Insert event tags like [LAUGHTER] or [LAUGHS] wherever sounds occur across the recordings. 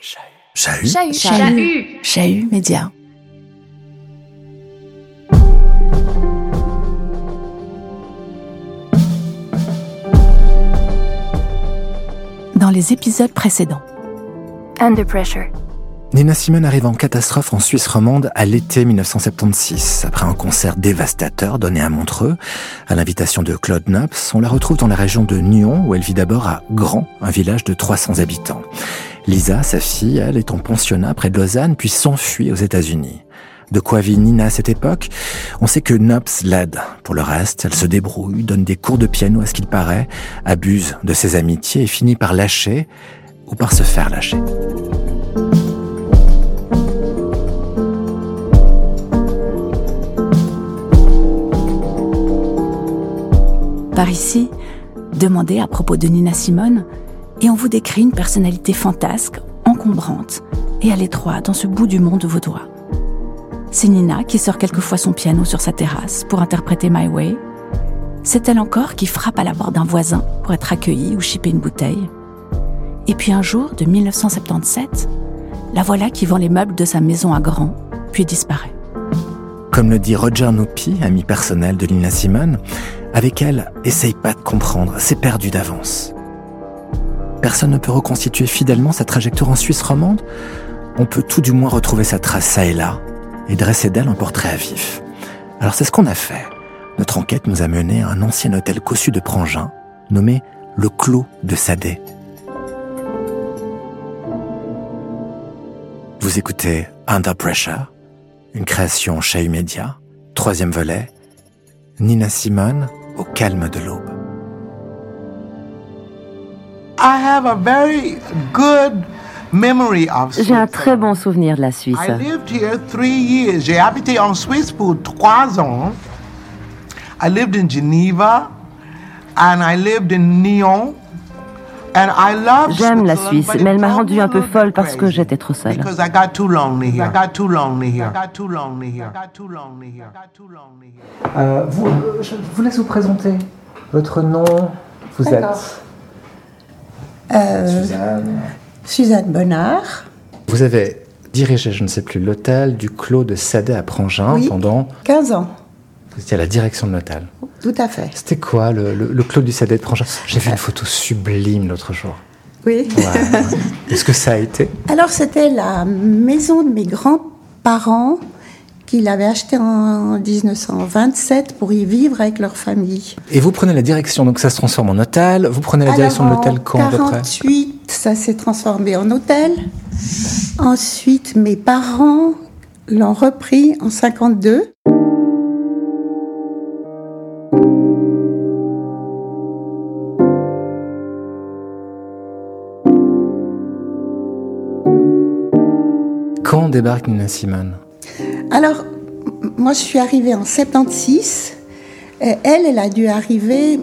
Chahut. Chahut. Chahut. Chahut Média. Dans les épisodes précédents. Under pressure. Nina Simone arrive en catastrophe en Suisse romande à l'été 1976. Après un concert dévastateur donné à Montreux, à l'invitation de Claude Knops, on la retrouve dans la région de Nyon où elle vit d'abord à Grand, un village de 300 habitants. Lisa, sa fille, elle est en pensionnat près de Lausanne puis s'enfuit aux États-Unis. De quoi vit Nina à cette époque? On sait que Knops l'aide. Pour le reste, elle se débrouille, donne des cours de piano à ce qu'il paraît, abuse de ses amitiés et finit par lâcher ou par se faire lâcher. Par ici, demandez à propos de Nina Simone et on vous décrit une personnalité fantasque, encombrante et à l'étroit dans ce bout du monde vaudois. C'est Nina qui sort quelquefois son piano sur sa terrasse pour interpréter My Way. C'est elle encore qui frappe à la porte d'un voisin pour être accueillie ou chipper une bouteille. Et puis un jour, de 1977, la voilà qui vend les meubles de sa maison à Grand, puis disparaît. Comme le dit Roger Nopi, ami personnel de Nina Simone, avec elle, essaye pas de comprendre, c'est perdu d'avance. Personne ne peut reconstituer fidèlement sa trajectoire en Suisse romande On peut tout du moins retrouver sa trace ça et là, et dresser d'elle un portrait à vif. Alors c'est ce qu'on a fait. Notre enquête nous a mené à un ancien hôtel cossu de Prangin, nommé le Clos de Sadé. Vous écoutez Under Pressure, une création chez Media, troisième volet, Nina Simone au calme de l'aube. J'ai un très bon souvenir de la Suisse. I lived here three years. J'ai habité en Suisse pour trois ans. I lived in Geneva and I lived in Nyon. And I loved J'aime la Suisse, mais elle m'a rendue un peu folle parce que j'étais trop seule. Because I got too lonely here. I got too lonely here. I got too lonely here. I got too lonely here. I got too lonely here. Euh, vous, je vous laisse vous présenter. Votre nom, vous êtes Suzanne. Suzanne Bonnard, Vous avez dirigé, je ne sais plus, l'hôtel du Clos de Sadé à Prangin Oui. pendant. 15 ans, Vous étiez à la direction de l'hôtel. tout à fait. C'était quoi le, le, le Clos du Sadé de Prangin J'ai vu une photo sublime l'autre jour. Oui. Ouais. Est-ce que ça a été? Alors c'était la maison de mes grands-parents qu'il avait acheté en 1927 pour y vivre avec leur famille. Et vous prenez la direction, donc ça se transforme en hôtel. Vous prenez la direction de l'hôtel quand près? 48, ça s'est transformé en hôtel. Ensuite, mes parents l'ont repris en 52. Quand débarque Nina Simone? Alors, moi, je suis arrivée en 76. Et elle, elle a dû arriver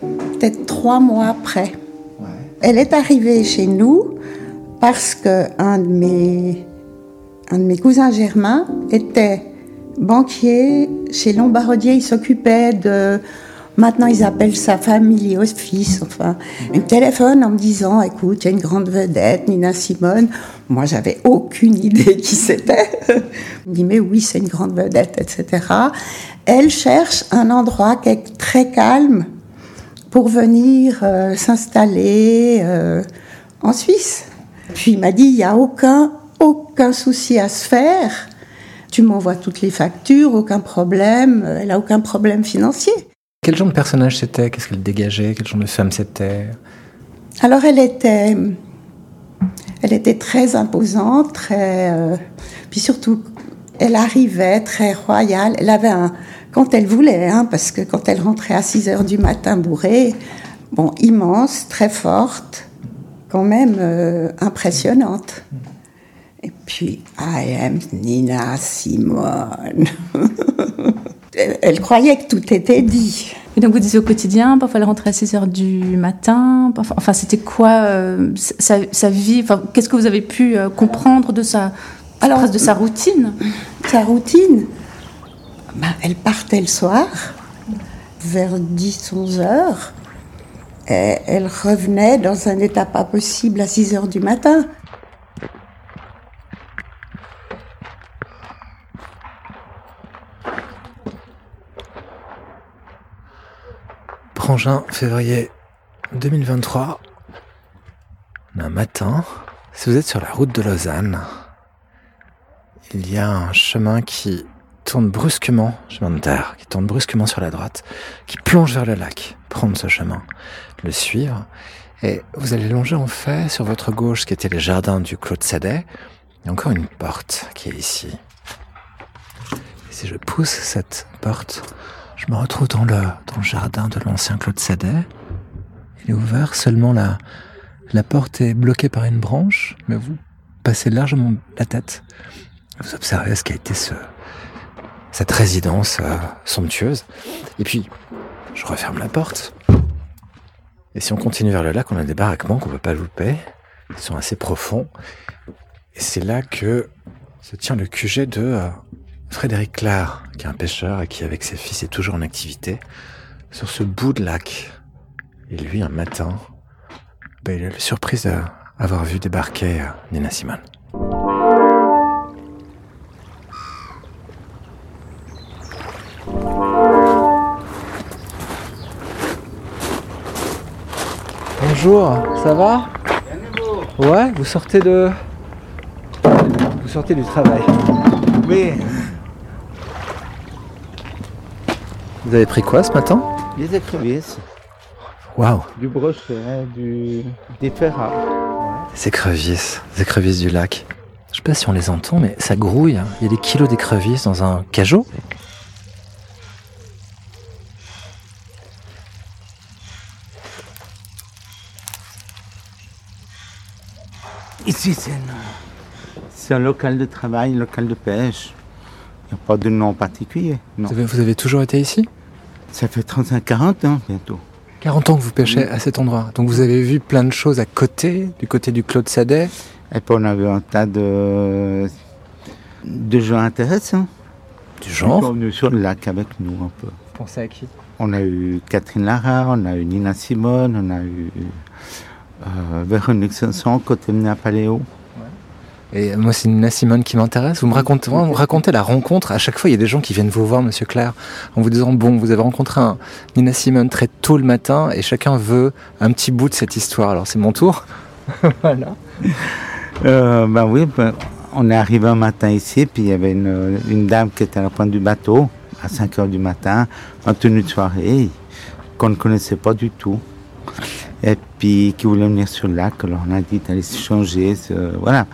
peut-être trois mois après. Elle est arrivée chez nous parce que un de mes, un de mes cousins germains était banquier chez Lombardier. Il s'occupait de. Maintenant, ils appellent ça family office. Enfin, il me téléphone en me disant Écoute, il y a une grande vedette, Nina Simone. Moi, j'avais aucune idée qui c'était. [LAUGHS] Il me dit Mais oui, c'est une grande vedette, etc. Elle cherche un endroit qui est très calme pour venir euh, s'installer euh, en Suisse. Puis il m'a dit, il n'y a aucun, aucun souci à se faire. Tu m'envoies toutes les factures, aucun problème. Elle n'a aucun problème financier. Quel genre de personnage c'était? Qu'est-ce qu'elle dégageait? Quel genre de femme c'était? Alors elle était, elle était très imposante, très, euh, puis surtout, elle arrivait très royale. Elle avait un, quand elle voulait, hein, parce que quand elle rentrait à 6 heures du matin bourrée, bon, immense, très forte, quand même euh, impressionnante. Et puis, I am Nina Simone. [LAUGHS] elle, elle croyait que tout était dit. Et donc vous disiez au quotidien, parfois elle rentrait à 6 heures du matin. parfois- Enfin, c'était quoi euh, sa, sa vie enfin, Qu'est-ce que vous avez pu euh, comprendre de sa, Alors- de sa routine? Sa routine, ben, elle partait le soir, vers 10-11 heures. Et elle revenait dans un état pas possible à 6 heures du matin. Février 2023. Un matin, si vous êtes sur la route de Lausanne, il y a un chemin qui tourne brusquement, chemin de terre, qui tourne brusquement sur la droite, qui plonge vers le lac. Prendre ce chemin, le suivre, et vous allez longer en fait sur votre gauche, qui était les jardins du Claude Sadet, il y a encore une porte qui est ici. Si je pousse cette porte, je me retrouve dans le, dans le jardin de l'ancien Claude Sadet. Il est ouvert, seulement la, la porte est bloquée par une branche, mais vous passez largement la tête. Vous observez ce qui a été ce, cette résidence euh, somptueuse. Et puis, je referme la porte. Et si on continue vers le lac, on a des baraquements qu'on ne peut pas louper. Ils sont assez profonds. Et c'est là que se tient le QG de euh, Frédéric Clar, qui est un pêcheur et qui, avec ses fils, est toujours en activité sur ce bout de lac. Et lui, un matin, ben, il a eu la surprise d'avoir vu débarquer euh, Nina Simone. Bonjour, ça va? Ouais, vous sortez de... Vous sortez du travail. Oui, Vous avez pris quoi ce matin les écrevisses, Waouh du brochet, du... des ferrats. Des écrevisses, des écrevisses du lac. Je sais pas si on les entend, mais ça grouille. hein. Il y a des kilos d'écrevisses dans un cajot. Ici, c'est un, un local de travail, un local de pêche. Il n'y a pas de nom particulier. Non. Vous avez, vous avez toujours été ici? Ça fait 35-40 ans bientôt. 40 ans que vous pêchez à cet endroit. Donc vous avez vu plein de choses à côté, du côté du Claude Sadet. Et puis on a vu un tas de, de gens intéressants. Du Ils sont venus sur le lac avec nous un peu. Vous pensez à qui? On a eu Catherine Lara, on a eu Nina Simone, on a eu euh, Véronique Sanson, côté Paléo. Et moi, c'est Nina Simone qui m'intéresse. Vous me racontez, la rencontre. À chaque fois, il y a des gens qui viennent vous voir, Monsieur Claire, en vous disant bon, vous avez rencontré un Nina Simone très tôt le matin, et chacun veut un petit bout de cette histoire. Alors c'est mon tour. [LAUGHS] voilà. Euh, ben oui, ben, on est arrivé un matin ici, puis il y avait une, dame qui était à la pointe du bateau, à 5 heures du matin, en tenue de soirée, qu'on ne connaissait pas du tout. Et puis qui voulait venir sur le lac, alors on a dit d'aller se changer, voilà.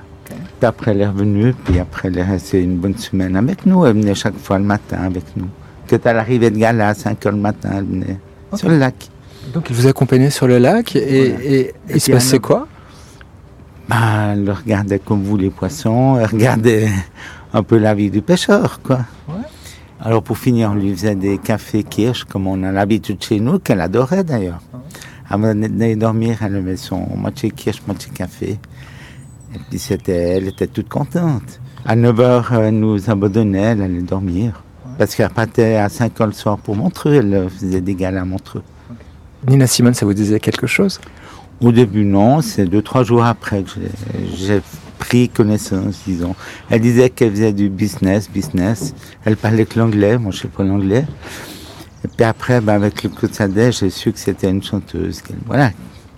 Après elle est revenue, puis après elle est restée une bonne semaine avec nous, elle venait chaque fois le matin avec nous. Quand à l'arrivée de gala, à 5 heures le matin, elle venait sur le lac. Donc il vous accompagnait sur le lac, et, Voilà. et- et il se passait quoi? Bah, elle regardait comme vous les poissons, elle regardait un peu la vie du pêcheur, quoi. Alors pour finir, on lui faisait des cafés kirsch, comme on a l'habitude chez nous, qu'elle adorait d'ailleurs. Avant d'aller dormir, elle met son moitié kirsch, moitié café. Et puis c'était, elle était toute contente. À 9 heures, elle nous abandonnait, elle allait dormir. Parce qu'elle partait à 5 heures le soir pour Montreux, elle faisait des galas à Montreux. Nina Simone, ça vous disait quelque chose? Au début, non. C'est deux, trois jours après que j'ai- pris connaissance, disons. Elle disait qu'elle faisait du business, business. Elle parlait que l'anglais. Moi, je sais pas l'anglais. Et puis après, ben, avec le coup de j'ai su que c'était une chanteuse. Voilà,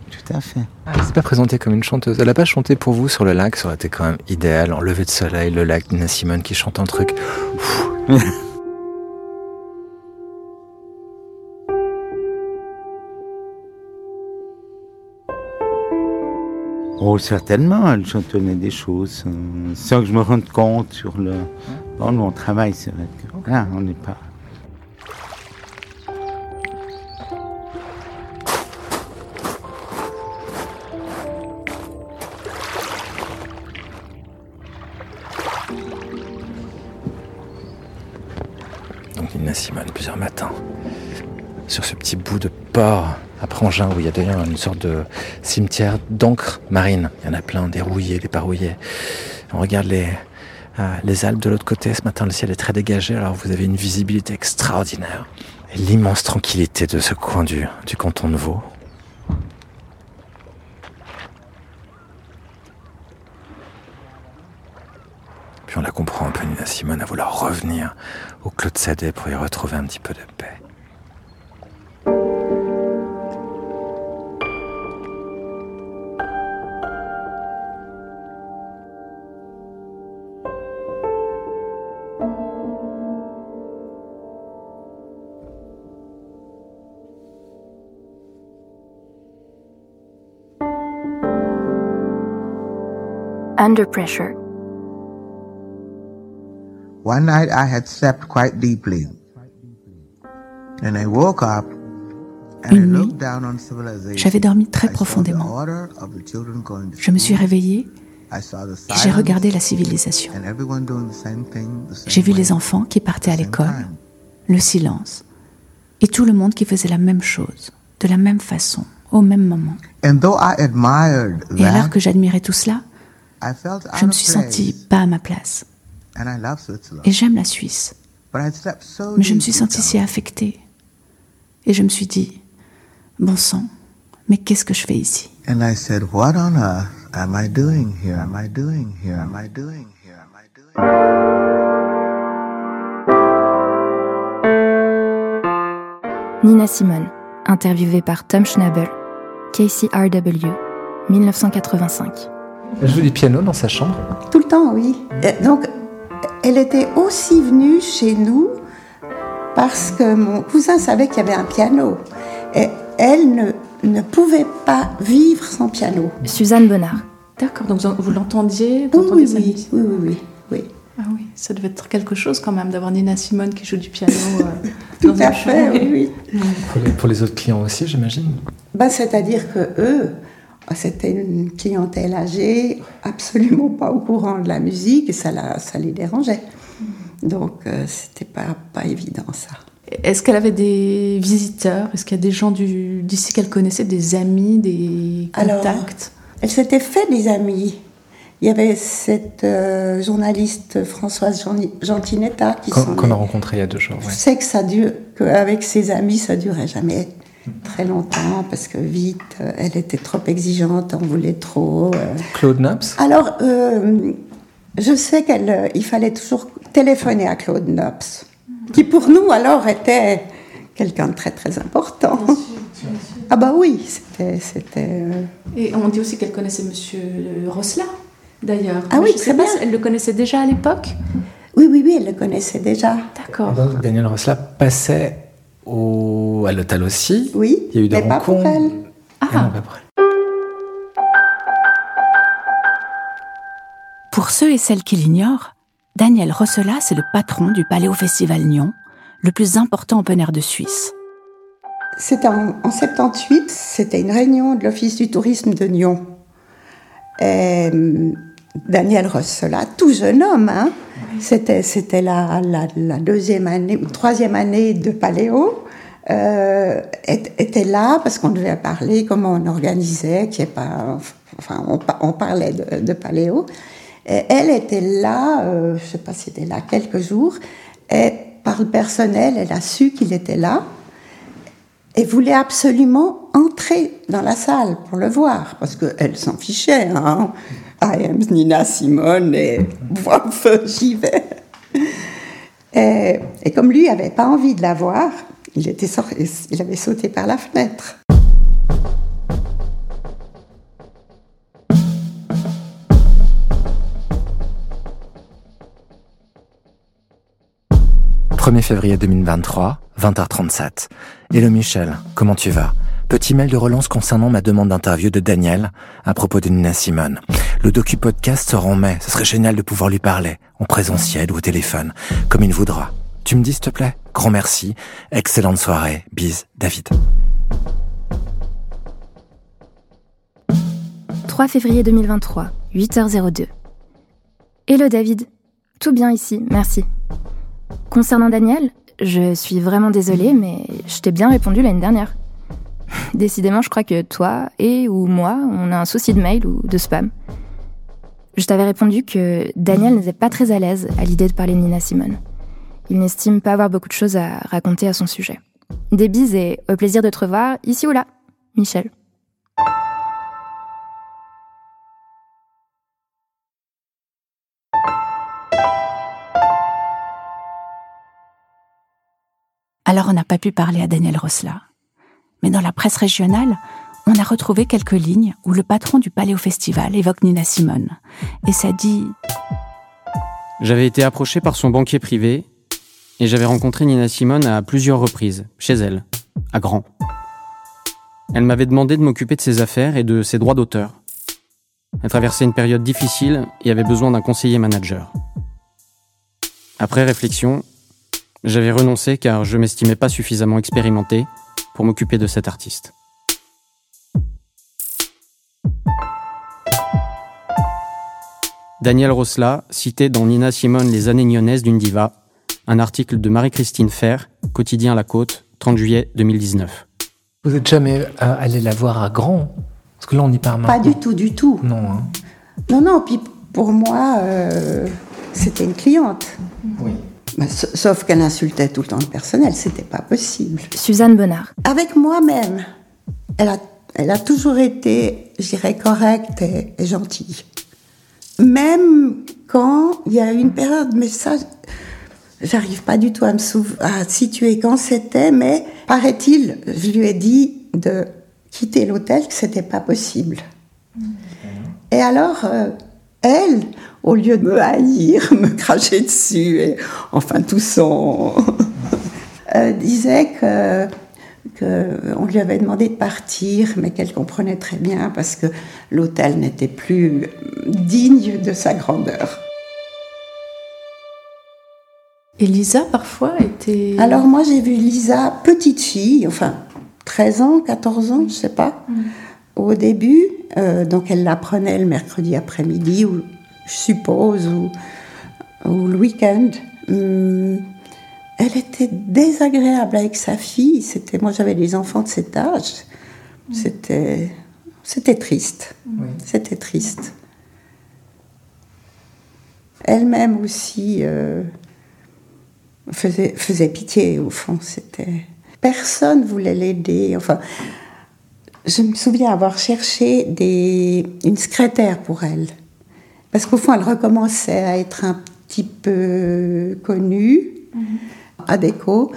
tout à fait. Elle s'est pas présentée comme une chanteuse. Elle n'a pas chanté pour vous sur le lac. Ça aurait été quand même idéal. En lever de soleil, le lac, Nina Simone qui chante un truc. Oh, certainement, elle chantonnait des choses euh, sans que je me rende compte sur le... Bon, nous, on travaille, c'est vrai que... Voilà, on n'est pas... Nina Simone, plusieurs matins. Sur ce petit bout de port à Prangin, où il y a d'ailleurs une sorte de cimetière d'encre marine. Il y en a plein, des rouillés, des pas rouillés. On regarde les, euh, les Alpes de l'autre côté. Ce matin, le ciel est très dégagé, alors vous avez une visibilité extraordinaire. L'immense tranquillité de ce coin du, du canton de Vaud. comprends un peu Nina Simone à vouloir revenir au Claude Sadet pour y retrouver un petit peu de paix. Under pressure. One night I had slept quite deeply. And I woke up and I Une nuit, j'avais dormi très profondément. Je me suis réveillée et j'ai regardé la civilisation. J'ai vu les enfants qui partaient à l'école, le silence, et tout le monde qui faisait la même chose, de la même façon, au même moment. Et alors que j'admirais tout cela, je me suis sentie pas à ma place. And I love Switzerland. Et j'aime la Suisse, But I slept so mais je me suis sentie si affectée. Et je me suis dit, bon sang, mais qu'est-ce que je fais ici? And I said, What on earth am I doing here? Am I doing here? Am I doing here? Am I doing Nina Simone, interviewée par Tom Schnabel, KCRW, 1985. Elle joue du piano dans sa chambre. Tout le temps, oui. Donc, elle était aussi venue chez nous parce que mon cousin savait qu'il y avait un piano. Et elle ne, ne pouvait pas vivre sans piano. Suzanne Bonnard, D'accord, donc vous l'entendiez Oui, oui, oui, oui, oui, oui, oui. Ah oui, ça devait être quelque chose quand même d'avoir Nina Simone qui joue du piano. euh, [LAUGHS] Tout dans à fait, chambre. oui, oui. Pour les, pour les autres clients aussi, j'imagine. Ben, C'est-à-dire que eux, c'était une clientèle âgée, absolument pas au courant de la musique, et ça, la- ça les dérangeait. Donc, euh, c'était pas, pas évident, ça. Est-ce qu'elle avait des visiteurs? Est-ce qu'il y a des gens du- d'ici qu'elle connaissait, des amis, des Alors, contacts? Elle s'était fait des amis. Il y avait cette euh, journaliste Françoise Gentinetta qui Qu'on a est- rencontré il y a deux jours. Je ouais. sais que ça dure, qu'avec ses amis, ça durait jamais très longtemps parce que vite, euh, elle était trop exigeante, on voulait trop. euh. Claude Nobs Alors, euh, je sais qu'il fallait toujours téléphoner à Claude Nobs, qui pour nous alors était quelqu'un de très très important. Ah bah oui, c'était. c'était euh, Et on dit aussi qu'elle connaissait Monsieur Rosselin, d'ailleurs. Ah oui, je sais pas bien. elle le connaissait déjà à l'époque. Oui, oui, oui, elle le connaissait déjà. D'accord. Donc, Daniel Rosla passait au, à l'hôtel aussi. Oui, Il y a eu des mais pas pour rencontres. elle. Ah, Et non, pas pour elle. Pour ceux et celles qui l'ignorent, Daniel Rosselas est le patron du Paléo Festival Nyon, le plus important open air de Suisse. C'était en, en 78, c'était une réunion de l'Office du tourisme de Nyon. Et, hum, Daniel Rossola, tout jeune homme, hein, c'était, c'était la, la, la deuxième année ou troisième année de Paléo, euh, était là parce qu'on devait parler comment on organisait, qui est pas, enfin, on, pa- on parlait de, de Paléo. Et elle était là, euh, je sais pas si c'était là quelques jours, et par le personnel, elle a su qu'il était là et voulait absolument entrer dans la salle pour le voir, parce qu'elle s'en fichait. Hein. I am Nina Simone et [LAUGHS] feu, j'y vais. Et, et comme lui n'avait pas envie de la voir, il, avait sauté par la fenêtre. « 1er février 2023, 20h37. Hello Michel, comment tu vas? Petit mail de relance concernant ma demande d'interview de Daniel à propos de Nina Simone. Le docu-podcast sort en mai, ce serait génial de pouvoir lui parler, en présentiel ou au téléphone, comme il voudra. Tu me dis s'il te plaît? Grand merci, excellente soirée, bise, David. 3 février 2023, 8h02. Hello David, tout bien ici, merci. Concernant Daniel, je suis vraiment désolée, mais je t'ai bien répondu l'année dernière. [LAUGHS] Décidément, je crois que toi et ou moi, on a un souci de mail ou de spam. Je t'avais répondu que Daniel n'était pas très à l'aise à l'idée de parler de Nina Simone. Il n'estime pas avoir beaucoup de choses à raconter à son sujet. Des bises et au plaisir de te revoir ici ou là, Michel. Alors on n'a pas pu parler à Daniel Rosla. Mais dans la presse régionale, on a retrouvé quelques lignes où le patron du Paléo Festival évoque Nina Simone. Et ça dit J'avais été approché par son banquier privé et j'avais rencontré Nina Simone à plusieurs reprises, chez elle, à Grand. Elle m'avait demandé de m'occuper de ses affaires et de ses droits d'auteur. Elle traversait une période difficile et avait besoin d'un conseiller manager. Après réflexion, j'avais renoncé car je m'estimais pas suffisamment expérimenté pour m'occuper de cet artiste. Daniel Rosla citait dans Nina Simone Les années nyonnaises d'une diva, un article de Marie-Christine Fer, quotidien La Côte, 30 juillet 2019. Vous n'êtes jamais euh, allé la voir à Grand? Parce que là, on y parle Pas du tout, du tout. Non. Hein. Non, non, puis pour moi, euh, c'était une cliente. Oui. Sauf qu'elle insultait tout le temps le personnel, c'était pas possible. Suzanne Bonnard. Avec moi-même, elle a, elle a toujours été, je dirais, correcte et, et gentille. Même quand il y a eu une période, mais ça, j'arrive pas du tout à me à situer quand c'était, mais paraît-il, je lui ai dit de quitter l'hôtel, que c'était pas possible. Et alors, euh, elle, au lieu de me haïr, [LAUGHS] me cracher dessus, et enfin tout son, [LAUGHS] euh, disait que qu'on lui avait demandé de partir, mais qu'elle comprenait très bien parce que l'hôtel n'était plus digne de sa grandeur. Et Lisa, parfois, était... Alors moi, j'ai vu Lisa, petite fille, enfin 13 ans, 14 ans, je sais pas, mm. au début. Euh, donc elle l'apprenait le mercredi après-midi, ou je suppose, ou, ou le week-end. Hum, elle était désagréable avec sa fille. C'était, moi, j'avais des enfants de cet âge. C'était, c'était triste. C'était triste. Elle-même aussi euh, faisait, faisait pitié au fond. C'était personne voulait l'aider. Enfin, je me souviens avoir cherché des, une secrétaire pour elle, parce qu'au fond, elle recommençait à être un petit peu connue. ADECO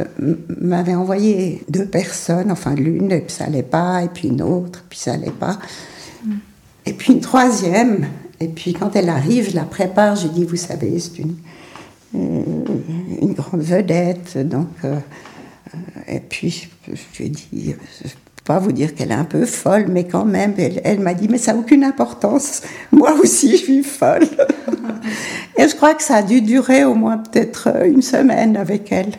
euh, m'avait envoyé deux personnes, enfin l'une, et puis ça allait pas, et puis une autre, puis ça allait pas. Et puis une troisième, et puis quand elle arrive, je la prépare, je dis, vous savez, c'est une, une grande vedette, donc... Euh, et puis, je lui ai dit, je ne peux pas vous dire qu'elle est un peu folle, mais quand même, elle, elle m'a dit, mais ça n'a aucune importance. [LAUGHS] Moi aussi, je suis folle. [LAUGHS] Et je crois que ça a dû durer au moins peut-être euh, une semaine avec elle.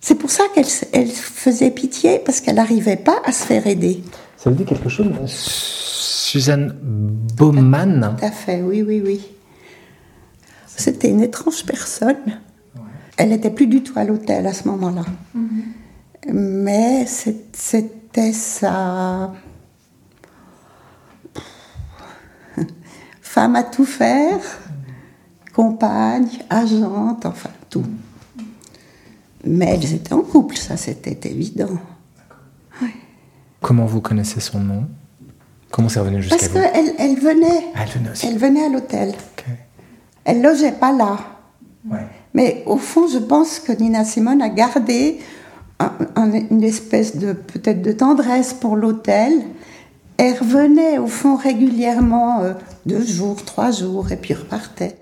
C'est pour ça qu'elle elle faisait pitié, parce qu'elle n'arrivait pas à se faire aider. Ça vous dit quelque chose Suzanne Baumann? Tout à fait, oui, oui, oui. C'était une étrange personne. Elle n'était plus du tout à l'hôtel à ce moment-là. Mais c'était sa femme à tout faire compagne, agente, enfin tout. Mais elles étaient en couple, ça c'était évident. Comment vous connaissez son nom? Comment c'est revenu jusqu'à vous? Parce qu'elle elle venait. Ah, elle venait aussi. Elle venait à l'hôtel. Elle logeait pas là. Mais au fond, je pense que Nina Simone a gardé une espèce de peut-être de tendresse pour l'hôtel. Elle revenait au fond régulièrement euh, deux jours, trois jours, et puis repartait.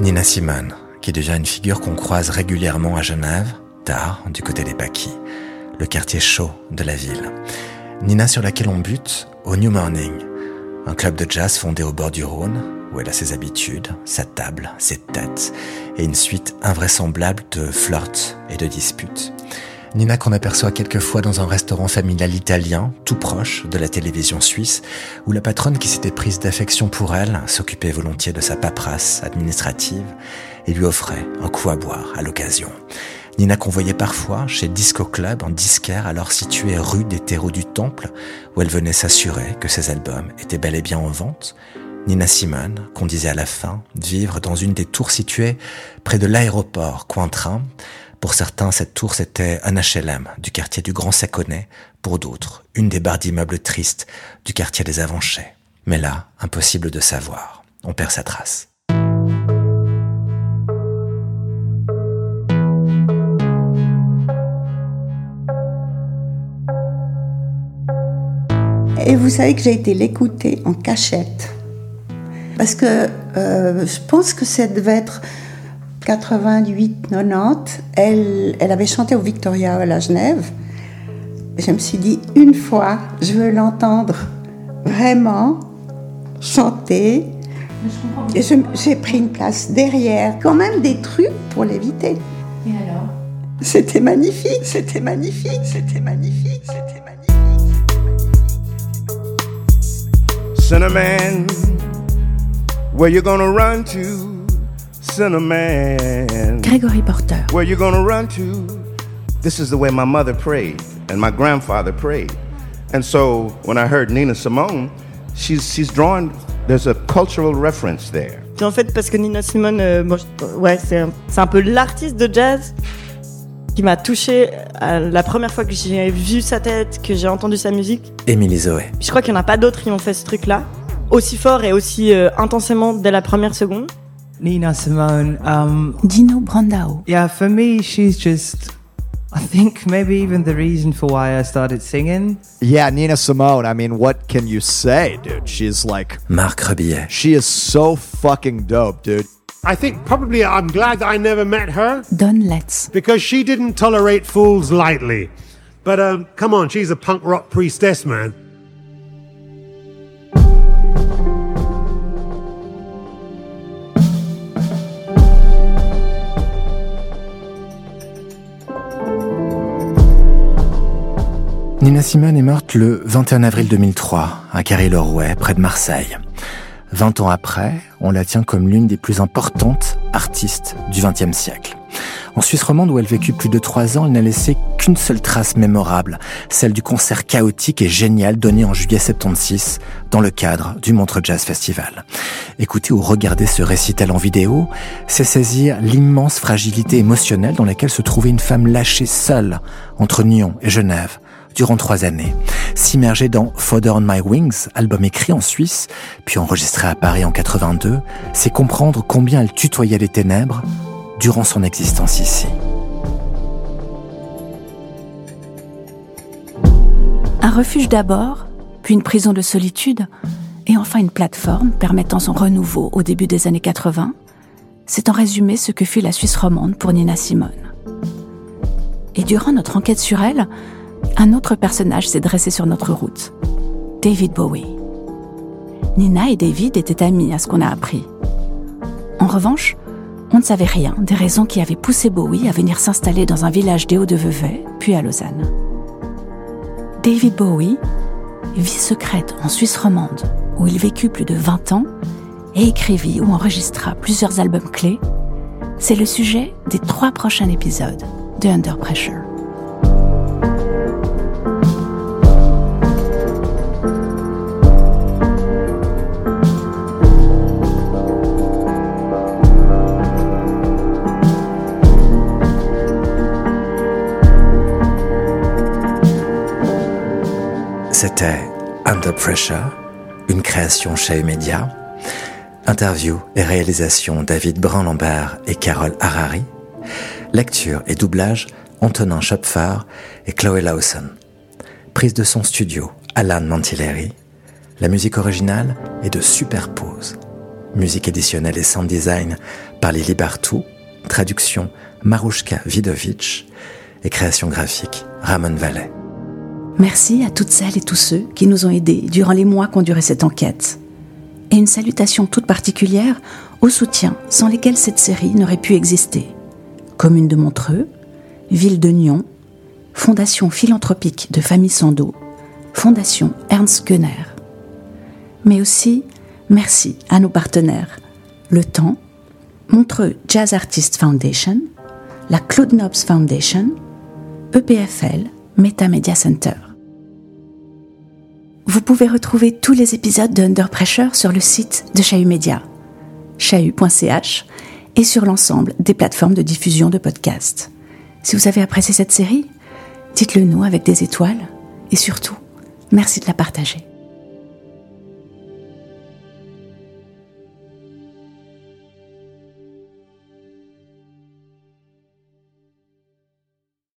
Nina Simone, qui devient une figure qu'on croise régulièrement à Genève, tard, du côté des Paquis, le quartier chaud de la ville. Nina sur laquelle on bute au New Morning, un club de jazz fondé au bord du Rhône, où elle a ses habitudes, sa table, ses têtes, et une suite invraisemblable de flirts et de disputes. Nina qu'on aperçoit quelquefois dans un restaurant familial italien, tout proche de la télévision suisse, où la patronne qui s'était prise d'affection pour elle s'occupait volontiers de sa paperasse administrative et lui offrait un coup à boire à l'occasion. Nina qu'on voyait parfois chez Disco Club en disquaire alors situé rue des Terreaux du Temple, où elle venait s'assurer que ses albums étaient bel et bien en vente. Nina Simone, qu'on disait à la fin, vivre dans une des tours situées près de l'aéroport Cointrin, Pour certains, cette tour c'était un HLM du quartier du Grand Saconnet, pour d'autres, une des barres d'immeubles tristes du quartier des Avanchets. Mais là, impossible de savoir. On perd sa trace. Et vous savez que j'ai été l'écouter en cachette. Parce que euh, je pense que ça devait être 88, 90. Elle, elle avait chanté au Victoria à la Genève. Je me suis dit, une fois, je veux l'entendre vraiment chanter. Et j'ai pris une place derrière. Quand même des trucs pour l'éviter. Et alors? C'était magnifique, c'était magnifique, c'était magnifique, c'était magnifique. Cinnamon, where you gonna run to? Cinnamon. Gregory Porter. Where you gonna run to? This is the way my mother prayed and my grandfather prayed. And so when I heard Nina Simone, she's she's drawn there's a cultural reference there. Puis en fait, parce que Nina Simone, euh, moi, je- ouais, c'est un, c'est un peu l'artiste de jazz qui m'a touché la première fois que j'ai vu sa tête, que j'ai entendu sa musique. Émilie Zoé. Je crois qu'il n'y en a pas d'autres qui ont fait ce truc-là, aussi fort et aussi euh, intensément dès la première seconde. Nina Simone. Um, Dino Brandao. yeah, for me, she's just. I think maybe even the reason for why I started singing. Yeah, Nina Simone. I mean, what can you say, dude? She's like, Marc Rebillet. she is so fucking dope, dude. I think probably I'm glad that I never met her Don Letts. because she didn't tolerate fools lightly. But um, come on, she's a punk rock priestess, man. Nina Simone est morte le 21 avril 2003 à Carry-Lorouet, près de Marseille. 20 ans après, on la tient comme l'une des plus importantes artistes du XXe siècle. En Suisse romande, où elle vécut plus de trois ans, elle n'a laissé qu'une seule trace mémorable, celle du concert chaotique et génial donné en juillet 76 dans le cadre du Montreux Jazz Festival. Écouter ou regarder ce récital en vidéo, c'est saisir l'immense fragilité émotionnelle dans laquelle se trouvait une femme lâchée seule entre Nyon et Genève durant trois années. S'immerger dans Fodder on My Wings, album écrit en Suisse, puis enregistré à Paris en 82, c'est comprendre combien elle tutoyait les ténèbres durant son existence ici. Un refuge d'abord, puis une prison de solitude, et enfin une plateforme permettant son renouveau au début des années 80, c'est en résumé ce que fut la Suisse romande pour Nina Simone. Et durant notre enquête sur elle, un autre personnage s'est dressé sur notre route, David Bowie. Nina et David étaient amis à ce qu'on a appris. En revanche, on ne savait rien des raisons qui avaient poussé Bowie à venir s'installer dans un village des Hauts-de-Vevey, puis à Lausanne. David Bowie, vie secrète en Suisse romande, où il vécut plus de 20 ans et écrivit ou enregistra plusieurs albums clés, c'est le sujet des trois prochains épisodes de Under Pressure. C'était Under Pressure, une création chez Media. Interview et réalisation David Brun-Lambert et Carole Harari. Lecture et doublage Antonin Schopfer et Chloé Lawson. Prise de son studio Alan Mantilleri. La musique originale est de Superpose. Musique éditionnelle et sound design par Lily Bartou. Traduction Marushka Vidovic. Et création graphique Ramon Vallet. Merci à toutes celles et tous ceux qui nous ont aidés durant les mois qu'ont duré cette enquête. Et une salutation toute particulière aux soutiens sans lesquels cette série n'aurait pu exister. Commune de Montreux, Ville de Nyon, Fondation philanthropique de Famille Sando, Fondation Ernst Gunner. Mais aussi, merci à nos partenaires, Le Temps, Montreux Jazz Artist Foundation, la Claude Nobs Foundation, EPFL, Meta Media Center. Vous pouvez retrouver tous les épisodes de Under Pressure sur le site de Chahut Media, chahut.ch, et sur l'ensemble des plateformes de diffusion de podcasts. Si vous avez apprécié cette série, dites-le nous avec des étoiles et surtout, merci de la partager.